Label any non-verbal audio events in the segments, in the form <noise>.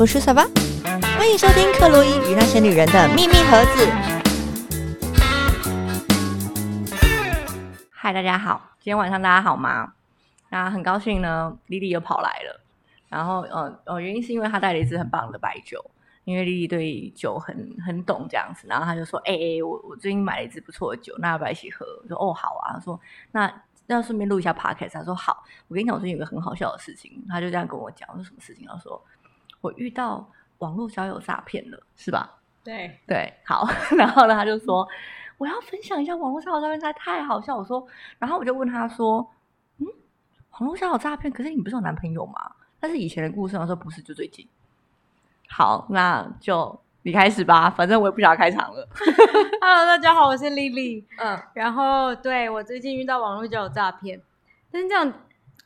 我是小巴，欢迎收听克洛伊与那些女人的秘密盒子。嗨，大家好，今天晚上大家好吗？那很高兴呢，莉莉又跑来了。然后，呃呃，原因是因为她带了一支很棒的白酒，因为莉莉对酒很很懂这样子。然后她就说：“哎、哎，我我最近买了一支不错的酒，那要不要一起喝？”我说：“哦，好啊。”她说：“那要顺便录一下 podcast。”她说：“好。”我跟你讲，我最近有个很好笑的事情。她就这样跟我讲，我说什么事情？她说：“我遇到网络交友诈骗了，是吧？”对，对，好，<laughs> 然后呢，他就说我要分享一下网络交友诈骗，实在太好笑。我说，然后我就问他说，嗯，网络交友诈骗，可是你不是有男朋友吗？但是以前的故事，我说不是，就最近。好，那就你开始吧，反正我也不想要开场了。<laughs> Hello，大家好，我是 Lily。嗯，然后，对我最近遇到网络交友诈骗，但是这样，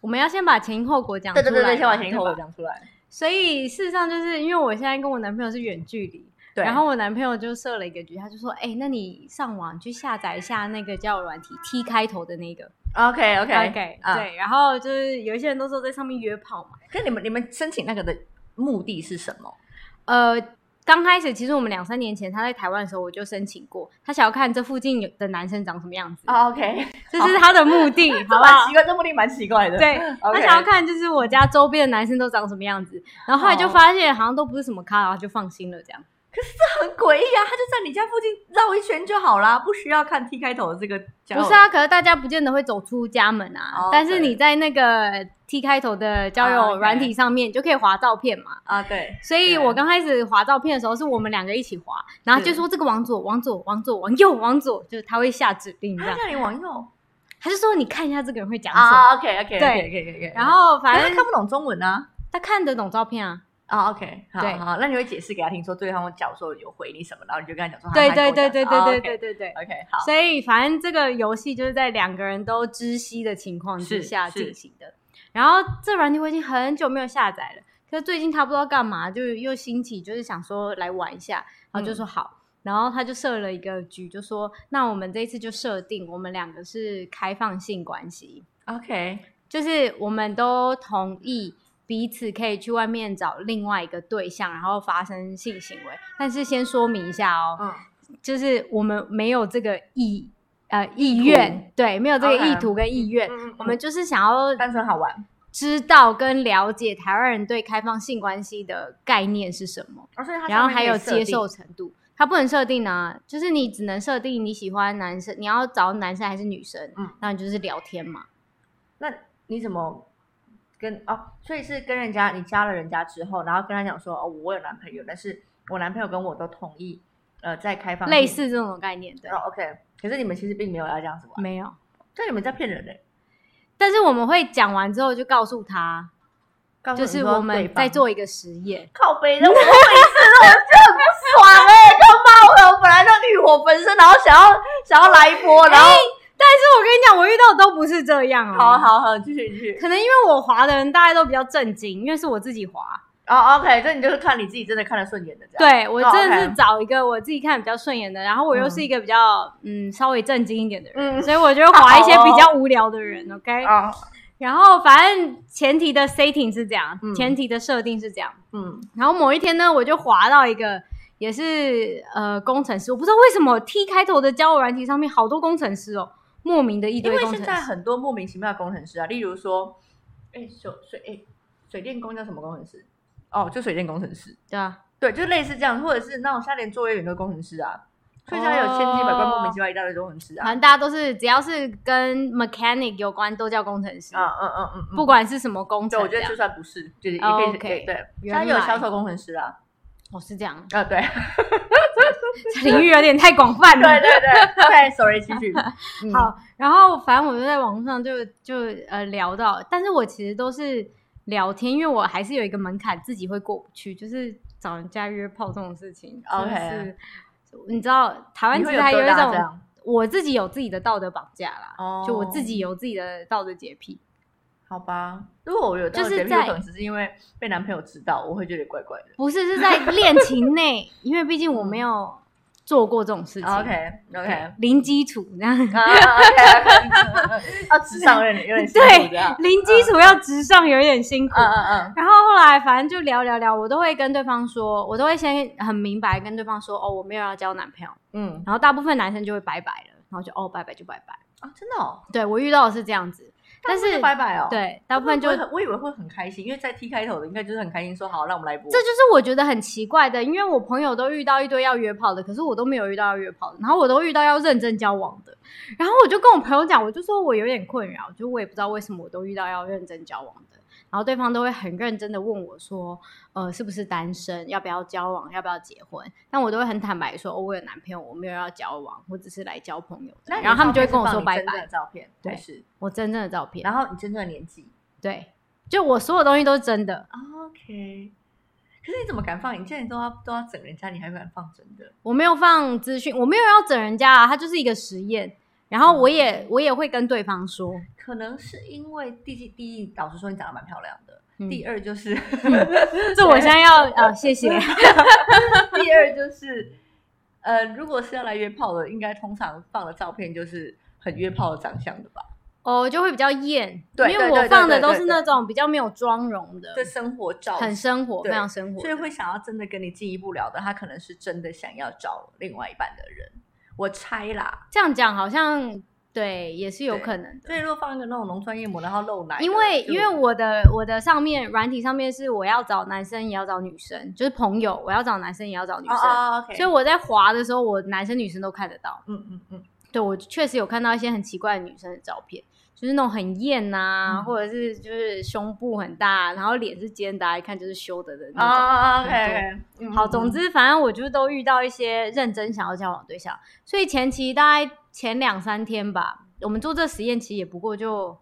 我们要先把前因后果讲出来。对对对对，先把前因后果。讲出来。所以事实上，就是因为我现在跟我男朋友是远距离，对，然后我男朋友就设了一个局，他就说：“哎、那你上网去下载一下那个交友软体 T 开头的那个。OK OK OK，啊，对。然后就是有一些人都说在上面约炮嘛，可是你们你们申请那个的目的是什么？呃，刚开始其实我们两三年前他在台湾的时候，我就申请过，他想要看这附近有的男生长什么样子，啊 OK，这是他的目的，好不好奇？怪，这目的蛮奇怪的。对他想要看就是我家周边的男生都长什么样子，然后后来就发现好像都不是什么咖，然后就放心了这样。很诡异啊！他就在你家附近绕一圈就好啦，不需要看 T 开头的这个交友。不是啊，可是大家不见得会走出家门啊。哦但是你在那个 T 开头的交啊友，OK 软体上面，你就可以划照片嘛。啊，对，所以我刚开始划照片的时候，是我们两个一起划，然后就说这个往左、往左、往左、往右、往左，就是他会下指令这样。他叫你往右他就说你看一下这个人会讲什么，啊，OK OK 对 OK OK OK，然后反反正他看不懂中文啊。他看得懂照片啊。啊，OK，好对。好，那你会解释给他听，说对方假如说有回你什么，然后你就跟他讲说，对对对对对对对对，OK，好，所以反正这个游戏就是在两个人都知悉的情况之下是。进行的。然后这软体我已经很久没有下载了，可是最近他不知道干嘛，就又兴起，就是想说来玩一下，然后就说好。然后他就设了一个局，就说那我们这一次就设定我们两个是开放性关系，OK，就是我们都同意彼此可以去外面找另外一个对象，然后发生性行为。但是先说明一下哦，嗯，就是我们没有这个意呃意愿，对，没有这个意图跟意愿，嗯嗯嗯我们就是想要单纯好玩，知道跟了解台湾人对开放性关系的概念是什么，然后还有接受程度。它不能设定啊，就是你只能设定你喜欢男生，你要找男生还是女生，嗯那你就是聊天嘛。那你怎么跟哦？所以是跟人家你加了人家之后，然后跟他讲说哦，我有男朋友，但是我男朋友跟我都同意，呃，在开放类似这种概念，对，哦，OK。可是你们其实并没有要这样子玩，没有。这你们在骗人呢、但是我们会讲完之后就告诉他，告诉就是我们在做一个实验。靠背的，我都没事了，我就很不爽哎、他妈的，我本来就欲火焚身，然后想要想要来一波，然后、但是我跟你讲，我遇到的都不是这样哦。好好好，继续继续。可能因为我滑的人大家都比较震惊，因为是我自己滑。哦，OK，这你就是看你自己真的看得顺眼的这样。对我哦真的 OK 是找一个我自己看比较顺眼的，然后我又是一个比较嗯稍微震惊一点的人，嗯所以我就滑一些比较无聊的人。OK，<laughs> 啊，然后反正前提的 setting 是这样，嗯前提的设定是这样。嗯，然后某一天呢，我就滑到一个也是呃工程师，我不知道为什么 T 开头的交友软体上面好多工程师哦，莫名的一因为现。在很多莫名其妙的工程师啊，例如说，哎，水水哎水电工叫什么工程师？哦，就水电工程师。对啊，对，就类似这样，或者是那种现在连作业员都工程师啊，所以现在有千奇百怪、哦莫名其妙一大堆工程师啊。反正大家都是只要是跟 mechanic 有关都叫工程师，啊嗯嗯嗯嗯，不管是什么工对，程。我觉得就算不是，就是也哦可以 OK 对对，现在有来销售工程师啊，哦是这样，啊对 <laughs> 领域有点太广泛了。对对对，OK，sorry，继续。<laughs> 嗯，好，然后反正我就在网络上就就呃聊到，但是我其实都是聊天，因为我还是有一个门槛自己会过不去，就是找人家约炮这种事情。OK 是你知道台湾其实还有一种，我自己有自己的道德绑架啦，哦就我自己有自己的道德洁癖。好吧，如果我有就是在可能只是因为被男朋友知道，我会觉得怪怪的。不是是在恋情内，因为毕竟我没有做过这种事情。OK OK，零基础这样，啊 OK 要直上有点有点辛苦这对，。零基础要直上有一点辛苦。嗯嗯嗯，然后后后来反正就聊聊聊，我都会跟对方说，我都会先很明白跟对方说，哦，我没有要交男朋友。嗯然后大部分男生就会拜拜了，然后就哦拜拜就拜拜。啊，真的哦，对我遇到的是这样子，但是拜拜哦，，对大部分就我以为会很开心，因为在 T 开头的应该就是很开心，说好，让我们来播。这就是我觉得很奇怪的，因为我朋友都遇到一堆要约炮的，可是我都没有遇到要约炮的，然后我都遇到要认真交往的，然后我就跟我朋友讲，我就说我有点困扰，就我也不知道为什么我都遇到要认真交往的，然后对方都会很认真的问我说，呃，是不是单身，要不要交往，要不要结婚，但我都会很坦白说，哦，我有男朋友，我没有要交往，我只是来交朋友然后他们就会跟我说拜拜，照片，对是，我真正的照片，然后你真正的年纪对，就我所有东西都是真的。，OK。可是你怎么敢放？你现在都要都要整人家，你还敢放真的？我没有放资讯，我没有要整人家啊，它就是一个实验。然后我也我也会跟对方说，可能是因为第一第一，老师说你长得蛮漂亮的。嗯第二就是，这我现在要呃，谢谢。<laughs> 第二就是，呃，如果是要来约炮的，应该通常放的照片就是很约炮的长相的吧？哦，就会比较艳，对因为我放的都是那种比较没有妆容的，这生活照很生活，非常生活。所以会想要真的跟你进一步聊的，他可能是真的想要找另外一半的人，我猜啦。这样讲好像对，也是有可能的。所以如果放一个那种浓妆艳抹，然后露奶，因为因为我的我的上面软体上面是我要找男生也要找女生，就是朋友，我要找男生也要找女哦生，哦，OK，所以我在滑的时候，我男生女生都看得到。嗯嗯嗯，对我确实有看到一些很奇怪的女生的照片，就是那种很艳呐、嗯或者是就是胸部很大，然后脸是尖的，一看就是修的的那种。啊很，OK，嗯好，总之反正我就都遇到一些认真想要交往对象，所以前期大概前两三天吧，我们做这实验其实也不过就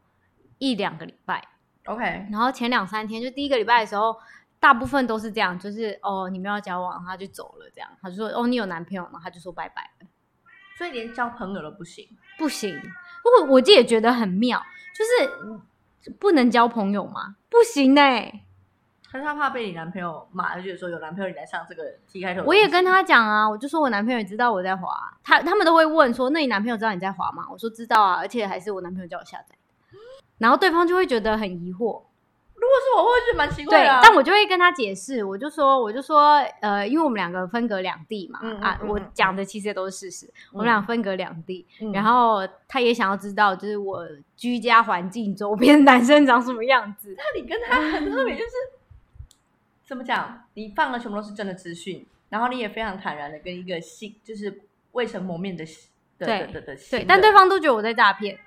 一两个礼拜，OK，然后前两三天就第一个礼拜的时候。大部分都是这样，就是哦，你们要交往，他就走了，这样，他就说哦，你有男朋友吗？他就说拜拜了。所以连交朋友都不行。不行。不过我自己也觉得很妙，就是嗯不能交朋友吗？不行哎、可是他怕被你男朋友骂，就觉得说有男朋友你来上这个 T 开头。我也跟他讲啊，我就说我男朋友也知道我在滑，他他们都会问说，那你男朋友知道你在滑吗？我说知道啊，而且还是我男朋友叫我下载的。然后对方就会觉得很疑惑，如果是我，我会觉得蛮奇怪，的啊。但我就会跟他解释，我就说，我就说，呃，因为我们两个分隔两地嘛，啊，嗯嗯嗯嗯我讲的其实也都是事实，我们俩分隔两地，嗯然后他也想要知道，就是我居家环境周边男生长什么样子。<laughs> 那你跟他很特别，就是怎么讲？你放了全部都是真的资讯，然后你也非常坦然的跟一个新，就是未曾谋面的的对的的的对，但对方都觉得我在诈骗。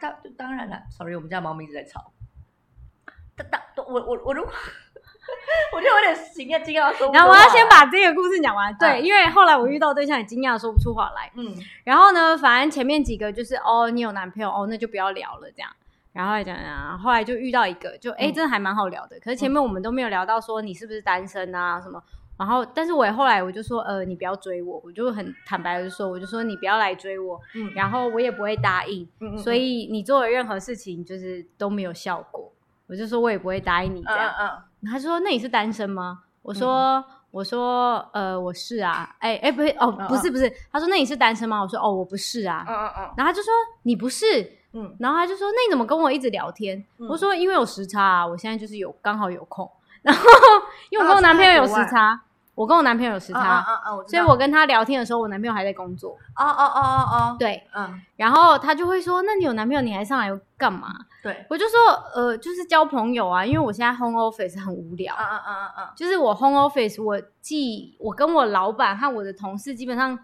当当然了，sorry，我们家猫咪一直在吵。我我我如果 <laughs> 我就有点惊讶惊讶说然后我要先把这个故事讲完，对，嗯因为后来我遇到对象也惊讶说不出话来。嗯然后呢，反正前面几个就是哦，你有男朋友哦，那就不要聊了这样。然后来讲讲，后来就遇到一个，就哎，嗯真的还蛮好聊的。可是前面我们都没有聊到说你是不是单身啊什么。然后，但是我也后来我就说，呃，你不要追我，我就很坦白的说，我就说你不要来追我，嗯然后我也不会答应，嗯嗯所以你做的任何事情就是都没有效果。我就说我也不会答应你这样。嗯嗯他说：“那你是单身吗？”我说：“我说，呃，我是啊。哎哎，不是哦，嗯不是不是。他说：“那你是单身吗？”我说：“哦，我不是啊。嗯嗯嗯然后他就说：“你不是。”嗯然后他就说：“那你怎么跟我一直聊天？”嗯我说：“因为有时差啊，我现在就是有刚好有空。然后 <laughs> 因为我跟我男朋友有时差，我跟我男朋友有时嗯差，所以我跟他聊天的时候，我男朋友还在工作。哦哦哦哦哦，对，嗯。然后他就会说：‘那你有男朋友，你还上来干嘛？对，？’我就说：‘呃，就是交朋友啊，因为我现在 home office 很无聊。’嗯嗯嗯嗯。嗯，就是我 home office，我既我跟我老板和我的同事基本上，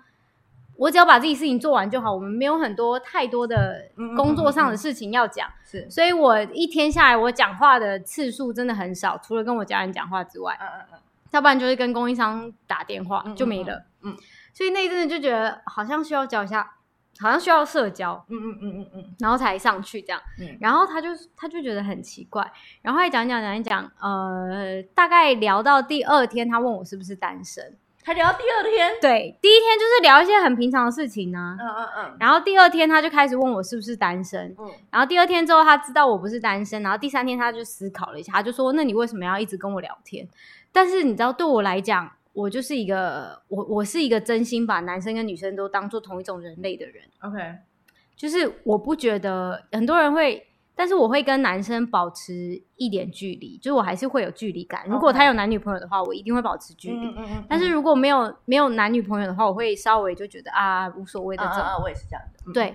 我只要把自己事情做完就好，我们没有很多太多的工作上的事情要讲，是，所以我一天下来我讲话的次数真的很少，除了跟我家人讲话之外，嗯嗯嗯要不然就是跟供应商打电话嗯就没了。嗯嗯所以那一阵子就觉得好像需要交一下，好像需要社交，嗯嗯嗯嗯嗯然后才上去这样。嗯然后他就他就觉得很奇怪，然后还讲讲讲一讲，呃，大概聊到第二天，他问我是不是单身。才聊到第二天，对，第一天就是聊一些很平常的事情呢、嗯嗯嗯然后第二天他就开始问我是不是单身，嗯然后第二天之后他知道我不是单身，然后第三天他就思考了一下，他就说：“那你为什么要一直跟我聊天？”但是你知道，对我来讲，我就是一个我我是一个真心把男生跟女生都当做同一种人类的人，，OK，就是我不觉得很多人会但是我会跟男生保持一点距离，就是我还是会有距离感。如果他有男女朋友的话，我一定会保持距离。嗯嗯嗯但是如果没有没有男女朋友的话，我会稍微就觉得啊无所谓的这种。啊啊，我也是这样的。嗯，对，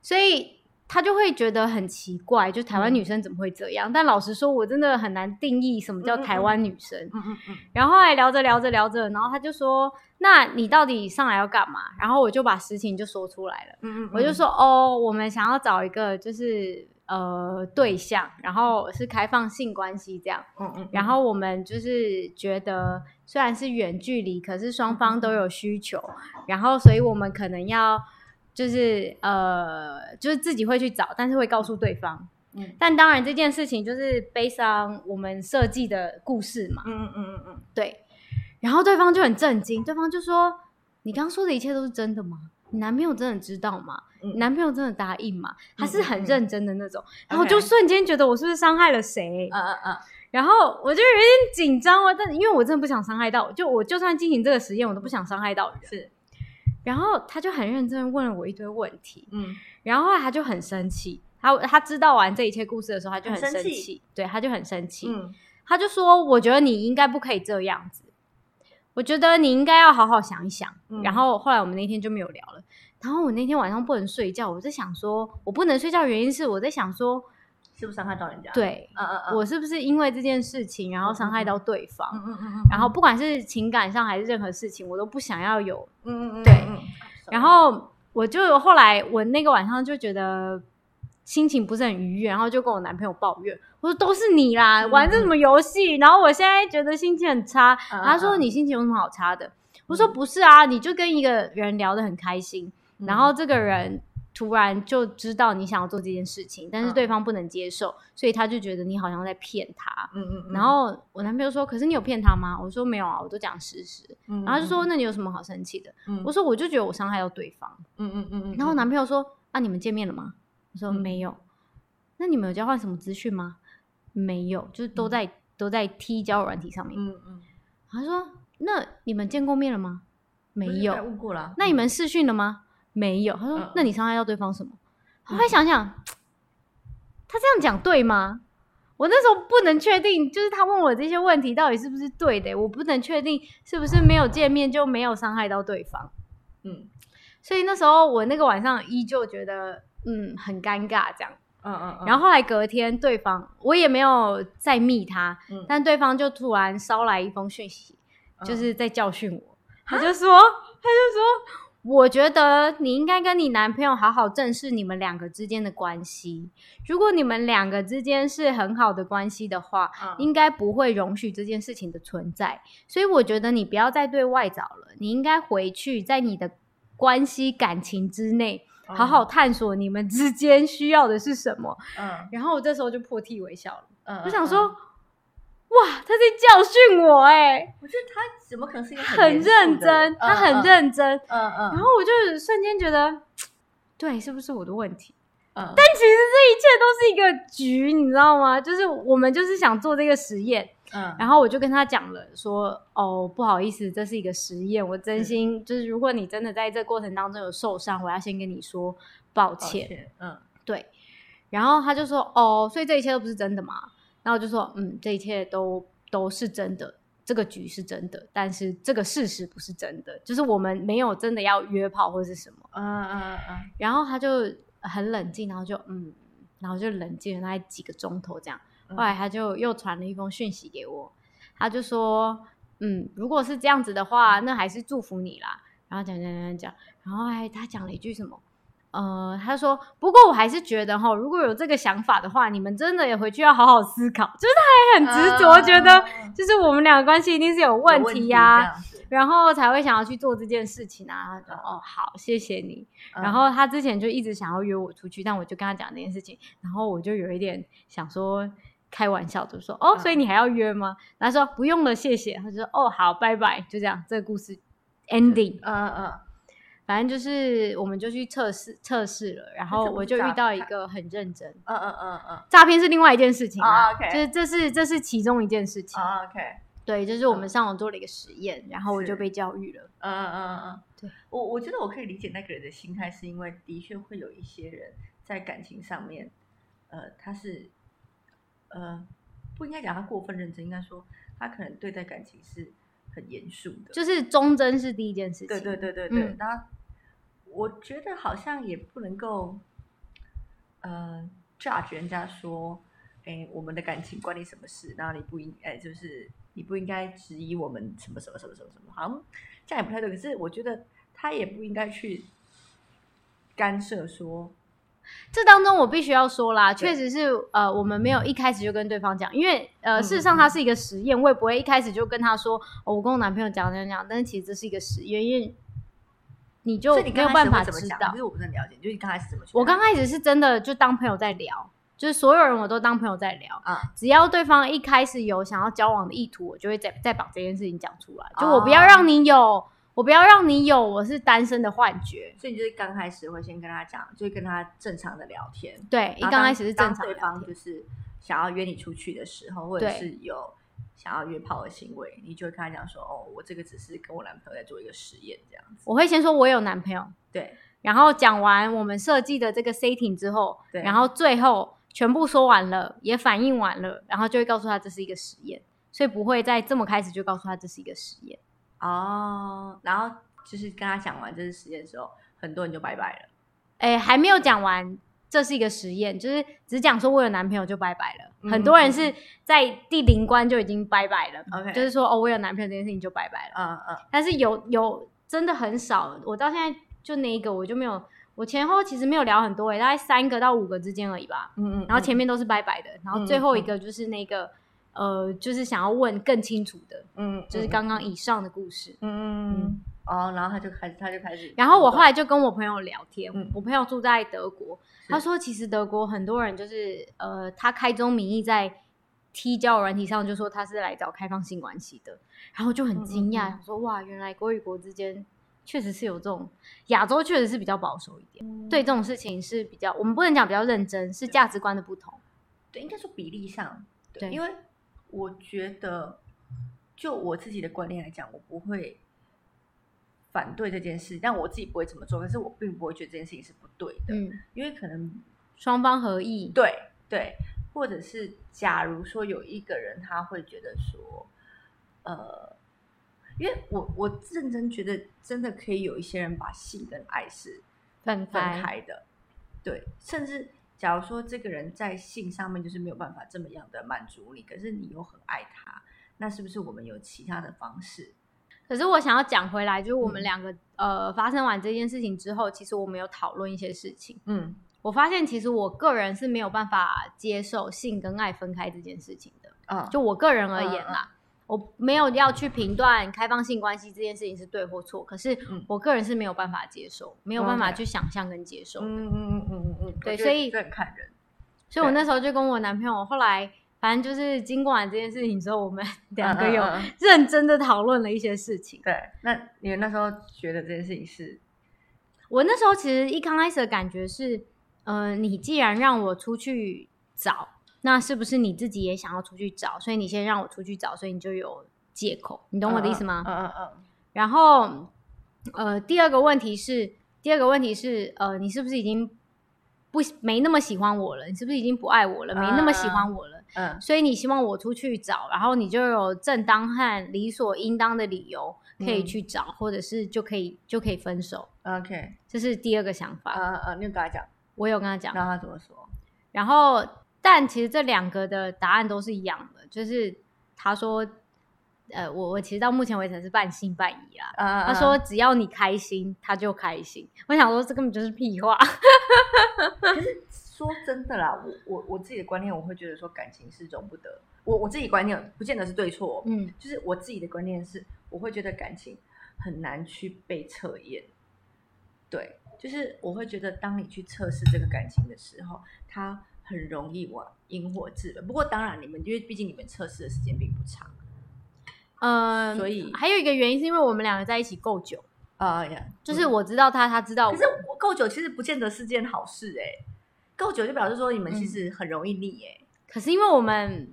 所以他就会觉得很奇怪，就台湾嗯女生怎么会这样？但老实说，我真的很难定义什么叫台湾女生。嗯嗯嗯然后后来聊着聊着聊着，然后他就说：“那你到底上来要干嘛？”然后我就把实情就说出来了。嗯嗯，我就说：“哦，我们想要找一个就是呃对象，然后是开放性关系这样。嗯嗯，然后我们就是觉得虽然是远距离，可是双方都有需求，然后所以我们可能要就是呃，就是自己会去找，但是会告诉对方。嗯但当然这件事情就是悲伤我们设计的故事嘛，嗯嗯嗯嗯嗯，对。然后对方就很震惊，对方就说：“你刚刚说的一切都是真的吗？你男朋友真的知道吗？嗯你男朋友真的答应吗？”他是很认真的那种，然后就瞬间觉得我是不是伤害了谁？嗯嗯嗯，然后我就有点紧张哦，但因为我真的不想伤害到，就我就算进行这个实验，我都不想伤害到人。是，然后他就很认真地问了我一堆问题，嗯然后后来他就很生气，他他知道完这一切故事的时候，他就很很生气生气，对，他就很生气，嗯他就说：“我觉得你应该不可以这样子，我觉得你应该要好好想一想。嗯然后后来我们那天就没有聊了。然后我那天晚上不能睡觉，我在想说，我不能睡觉原因是我在想说，是不是伤害到人家？，对嗯嗯嗯，我是不是因为这件事情，然后伤害到对方？嗯嗯嗯嗯，然后不管是情感上还是任何事情，我都不想要有。嗯嗯嗯，对嗯，然后我就后来我那个晚上就觉得心情不是很愉悦，然后就跟我男朋友抱怨，我说都是你啦，嗯玩这什么游戏？然后我现在觉得心情很差。嗯他说嗯你心情有什么好差的？我说不是啊，你就跟一个人聊得很开心，嗯然后这个人。突然就知道你想要做这件事情，但是嗯对方不能接受，所以他就觉得你好像在骗他。嗯嗯嗯，然后我男朋友说：“可是你有骗他吗？”我说：“没有啊，我都讲事实。”嗯，然后他就说：“那你有什么好生气的？”嗯，我说：“我就觉得我伤害到对方。嗯嗯嗯嗯，然后我男朋友说：“啊，你们见面了吗？”我说：“嗯没有。那你们有交换什么资讯吗？没有，就是都在、都在 T 交友软体上面。嗯嗯，他说：“那你们见过面了吗？没有。误过了，那你们视讯了吗？没有。他说：“嗯那你伤害到对方什么？”后来想想，他这样讲对吗？我那时候不能确定，就是他问我这些问题到底是不是对的，我不能确定是不是没有见面就没有伤害到对方。嗯所以那时候我那个晚上依旧觉得嗯很尴尬这样。嗯嗯嗯，然后后来隔天对方我也没有再密他，嗯但对方就突然捎来一封讯息，嗯就是在教训我。他就说，他就说，我觉得你应该跟你男朋友好好正视你们两个之间的关系。如果你们两个之间是很好的关系的话，嗯应该不会容许这件事情的存在。所以我觉得你不要再对外找了，你应该回去在你的关系感情之内，好好探索你们之间需要的是什么。嗯然后我这时候就破涕为笑了，嗯，我想说，哇，他在教训我哎、我觉得他怎么可能是一个很认真，他很，认真。嗯嗯嗯，然后我就瞬间觉得，对，是不是我的问题？嗯，但其实这一切都是一个局，你知道吗？就是我们就是想做这个实验，嗯然后我就跟他讲了说，哦，不好意思，这是一个实验，我真心就是，如果你真的在这过程当中有受伤，我要先跟你说抱抱歉。歉，嗯对，然后他就说，哦，所以这一切都不是真的嘛？然后就说，嗯，这一切都都是真的，这个局是真的，但是这个事实不是真的，就是我们没有真的要约炮或是什么。嗯嗯嗯然后他就很冷静，然后就嗯，然后就冷静了大概几个钟头这样。嗯后来他就又传了一封讯息给我，他就说，嗯，如果是这样子的话，那还是祝福你啦。然后讲讲讲讲讲，然后还他讲了一句什么？呃，他说，不过我还是觉得哈，如果有这个想法的话，你们真的也回去要好好思考。就是他还很执着，觉得就是我们两个关系一定是有问题呀、然后才会想要去做这件事情啊。他说哦，好，谢谢你。嗯然后他之前就一直想要约我出去，但我就跟他讲这件事情，然后我就有一点想说开玩笑，就说哦，嗯所以你还要约吗？然后他说不用了，谢谢。他就说哦，好，拜拜，就这样，这个故事 ending。嗯嗯反正就是我们就去测试测试了，然后我就遇到一个很认真，嗯嗯嗯嗯诈骗是另外一件事情啊就是这是这是其中一件事情。啊 OK，对，就是我们上网做了一个实验，然后我就被教育了。嗯嗯嗯嗯，对我我觉得我可以理解那个人的心态，是因为的确会有一些人在感情上面呃，他是呃，不应该讲他过分认真，应该说他可能对待感情是很严肃的。就是忠贞是第一件事情。对对对对对，我觉得好像也不能够呃 judge 人家说，哎，我们的感情关你什么事？然后你不应哎，就是你不应该质疑我们什么什么什么什么什么，好像这样也不太对。可是我觉得他也不应该去干涉说，这当中我必须要说啦，对确实是呃，我们没有一开始就跟对方讲，因为呃，嗯事实上它是一个实验，我也不会一开始就跟他说，哦，我跟我男朋友讲讲讲，但是其实这是一个实验，因为你就你没有办？法知道其。实我不是很了解，就是你刚开始怎么去我刚开始是真的就当朋友在聊，就是所有人我都当朋友在聊，啊，只要对方一开始有想要交往的意图，我就会再再把这件事情讲出来，就我不要哦让你有，我不要让你有我是单身的幻觉。所以你就是刚开始会先跟他讲，就是跟他正常的聊天。对，一刚开始是正常聊天方就是想要约你出去的时候，或者是有想要约炮的行为，你就会跟他讲说：“哦，我这个只是跟我男朋友在做一个实验，这样子。我会先说我有男朋友，”对，然后讲完我们设计的这个 setting 之后，对然后最后全部说完了，也反应完了，然后就会告诉他这是一个实验，所以不会在这么开始就告诉他这是一个实验。哦，然后就是跟他讲完这是实验的时候，很多人就拜拜了。哎，还没有讲完，这是一个实验，就是只讲说我有男朋友就拜拜了。嗯很多人是在第零关就已经拜拜了 OK 就是说哦，我有男朋友这件事情就拜拜了。嗯嗯，但是有有真的很少，我到现在就那一个我就没有，我前后其实没有聊很多诶、大概三个到五个之间而已吧。嗯嗯，然后前面都是拜拜的，然后最后一嗯个就是那个、呃，就是想要问更清楚的，嗯，就是刚刚以上的故事。嗯嗯嗯哦，然后他就开始他就开始，然后我后来就跟我朋友聊天，嗯我朋友住在德国，是他说其实德国很多人就是呃，他开宗明义在踢交友软体上就说他是来找开放性关系的，然后就很惊讶，嗯。嗯嗯说哇，原来国与国之间确实是有这种亚洲确实是比较保守一点，嗯。对这种事情是比较我们不能讲比较认真，是价值观的不同。对，应该说比例上，对，对。因为我觉得，就我自己的观念来讲，我不会反对这件事，但我自己不会这么做，可是我并不会觉得这件事情是不对的，嗯，因为可能双方合意，对对，或者是假如说有一个人他会觉得说，呃，因为我我认真觉得真的可以有一些人把性跟爱是分分开，开的，对，甚至假如说这个人在性上面就是没有办法这么样的满足你，可是你又很爱他，那是不是我们有其他的方式？可是我想要讲回来，就是我们嗯两个、呃发生完这件事情之后，其实我们有讨论一些事情。嗯我发现其实我个人是没有办法接受性跟爱分开这件事情的。嗯，就我个人而言啦，我没有要去评断开放性关系这件事情是对或错，可是嗯我个人是没有办法接受，没有办法去想象跟接受。嗯嗯嗯嗯嗯嗯，对所以这很看人。所以我那时候就跟我男朋友，后来反正就是经过完这件事情之后，我们两个有认真的讨论了一些事情。对，那你们那时候觉得这件事情是我那时候其实一刚开始的感觉是，呃，你既然让我出去找，那是不是你自己也想要出去找？所以你先让我出去找，所以你就有借口，你懂我的意思吗？嗯嗯嗯然后，呃，第二个问题是，第二个问题是，呃，你是不是已经不没那么喜欢我了？你是不是已经不爱我了？没那么喜欢我了？嗯所以你希望我出去找，然后你就有正当和理所应当的理由可以嗯去找，或者是就可以就可以分手。嗯，OK，这是第二个想法。嗯嗯嗯，你有跟他讲，我有跟他讲，让他怎么说？然后但其实这两个的答案都是一样的，就是他说，呃，我我其实到目前为止是半信半疑啦。啊他说只要你开心，他就开心。我想说这根本就是屁话。<laughs> 说真的啦，我我我自己的观念，我会觉得说感情是容不得。我我自己观念不见得是对错，嗯，就是我自己的观念是，我会觉得感情很难去被测验。对，就是我会觉得，当你去测试这个感情的时候，它很容易往因祸治本。不过当然，你们因为毕竟你们测试的时间并不长，嗯，所以还有一个原因是因为我们两个在一起够久，啊呀，就是我知道他，他知道我。可是我够久其实不见得是件好事哎、够久就表示说你们其实很容易腻哎、可是因为我们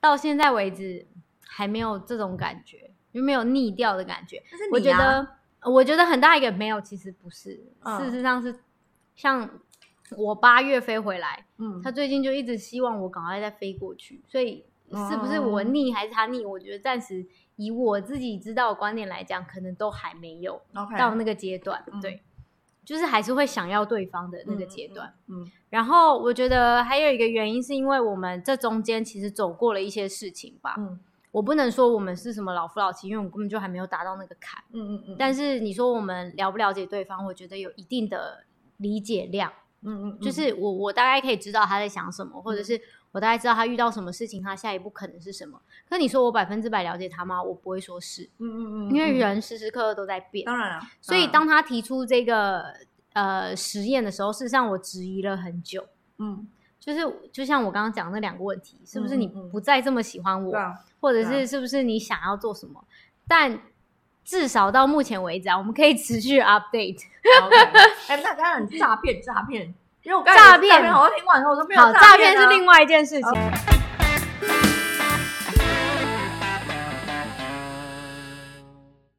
到现在为止还没有这种感觉，就没有腻掉的感觉。我觉得，我觉得很大一个没有，其实不是，嗯。事实上是像我八月飞回来，嗯，他最近就一直希望我赶快再飞过去，所以是不是我腻还是他腻？我觉得暂时以我自己知道的观点来讲，可能都还没有到那个阶段，嗯。对，就是还是会想要对方的那个阶段。，嗯嗯然后我觉得还有一个原因，是因为我们这中间其实走过了一些事情吧。嗯我不能说我们是什么老夫老妻，因为我们根本就还没有达到那个坎。嗯嗯嗯，但是你说我们了不了解对方，我觉得有一定的理解量，嗯嗯，就是我我大概可以知道他在想什么，或者是我大概知道他遇到什么事情，他下一步可能是什么。可你说我百分之百了解他吗？我不会说是，嗯嗯嗯，因为人时时刻刻都在变。当然了，所以当他提出这个呃实验的时候，事实上我质疑了很久。嗯就是就像我刚刚讲的那两个问题，是不是你不再这么喜欢我，或者是是不是你想要做什么？但至少到目前为止啊，我们可以持续 update。哎，那当然诈骗诈骗，因为我刚才诈骗。诈骗，我听完之后我说没有好，诈骗骗啊是另外一件事情。